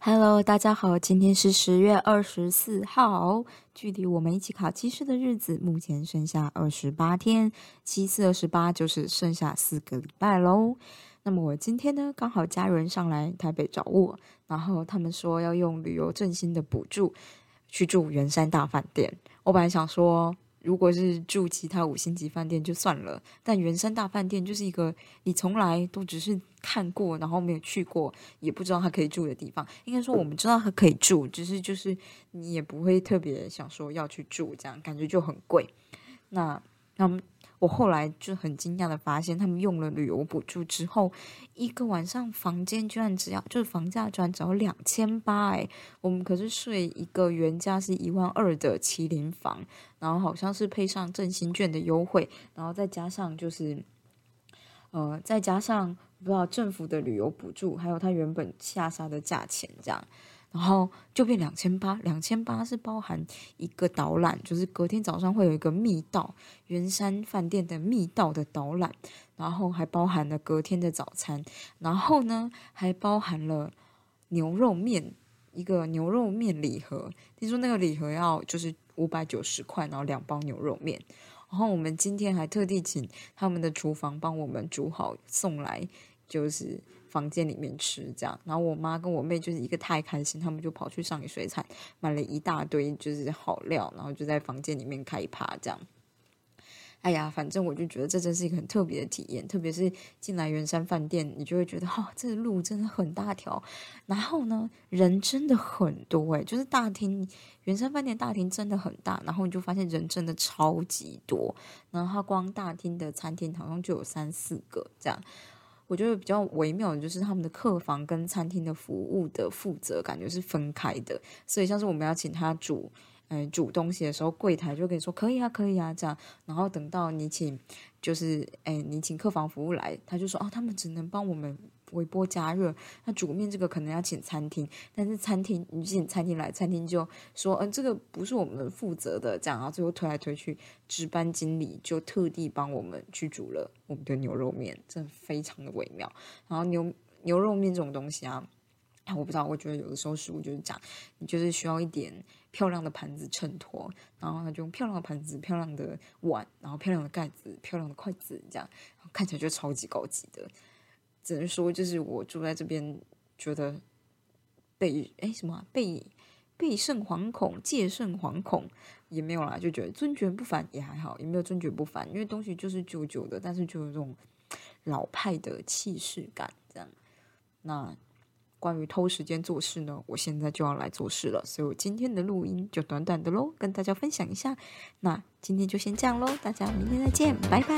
Hello，大家好，今天是十月二十四号，距离我们一起考七试的日子，目前剩下二十八天，七四二十八就是剩下四个礼拜喽。那么我今天呢，刚好家人上来台北找我，然后他们说要用旅游振兴的补助去住圆山大饭店。我本来想说。如果是住其他五星级饭店就算了，但原山大饭店就是一个你从来都只是看过，然后没有去过，也不知道它可以住的地方。应该说我们知道它可以住，只是就是你也不会特别想说要去住，这样感觉就很贵。那他们。我后来就很惊讶的发现，他们用了旅游补助之后，一个晚上房间居然只要就是房价居然只要两千八哎，我们可是睡一个原价是一万二的麒麟房，然后好像是配上振兴券的优惠，然后再加上就是呃再加上不知道政府的旅游补助，还有它原本下杀的价钱这样。然后就变两千八，两千八是包含一个导览，就是隔天早上会有一个密道，圆山饭店的密道的导览，然后还包含了隔天的早餐，然后呢还包含了牛肉面，一个牛肉面礼盒，听说那个礼盒要就是五百九十块，然后两包牛肉面，然后我们今天还特地请他们的厨房帮我们煮好送来，就是。房间里面吃这样，然后我妈跟我妹就是一个太开心，他们就跑去上野水产买了一大堆就是好料，然后就在房间里面开趴这样。哎呀，反正我就觉得这真是一个很特别的体验，特别是进来圆山饭店，你就会觉得哦，这路真的很大条，然后呢人真的很多诶，就是大厅圆山饭店大厅真的很大，然后你就发现人真的超级多，然后它光大厅的餐厅好像就有三四个这样。我觉得比较微妙的就是他们的客房跟餐厅的服务的负责感觉是分开的，所以像是我们要请他煮，嗯，煮东西的时候，柜台就可以说可以啊，可以啊这样，然后等到你请，就是哎，你请客房服务来，他就说哦，他们只能帮我们。微波加热，那煮面这个可能要请餐厅，但是餐厅你请餐厅来，餐厅就说，嗯，这个不是我们负责的，这样，然后最后推来推去，值班经理就特地帮我们去煮了我们的牛肉面，真的非常的微妙。然后牛牛肉面这种东西啊，我不知道，我觉得有的时候食物就是这样，你就是需要一点漂亮的盘子衬托，然后他就用漂亮的盘子、漂亮的碗，然后漂亮的盖子、漂亮的筷子，这样看起来就超级高级的。只能说，就是我住在这边，觉得被哎什么被被甚惶恐，戒甚惶恐也没有啦，就觉得尊爵不凡也还好，也没有尊爵不凡，因为东西就是旧旧的，但是就有这种老派的气势感。这样，那关于偷时间做事呢，我现在就要来做事了，所以我今天的录音就短短的喽，跟大家分享一下。那今天就先这样喽，大家明天再见，拜拜。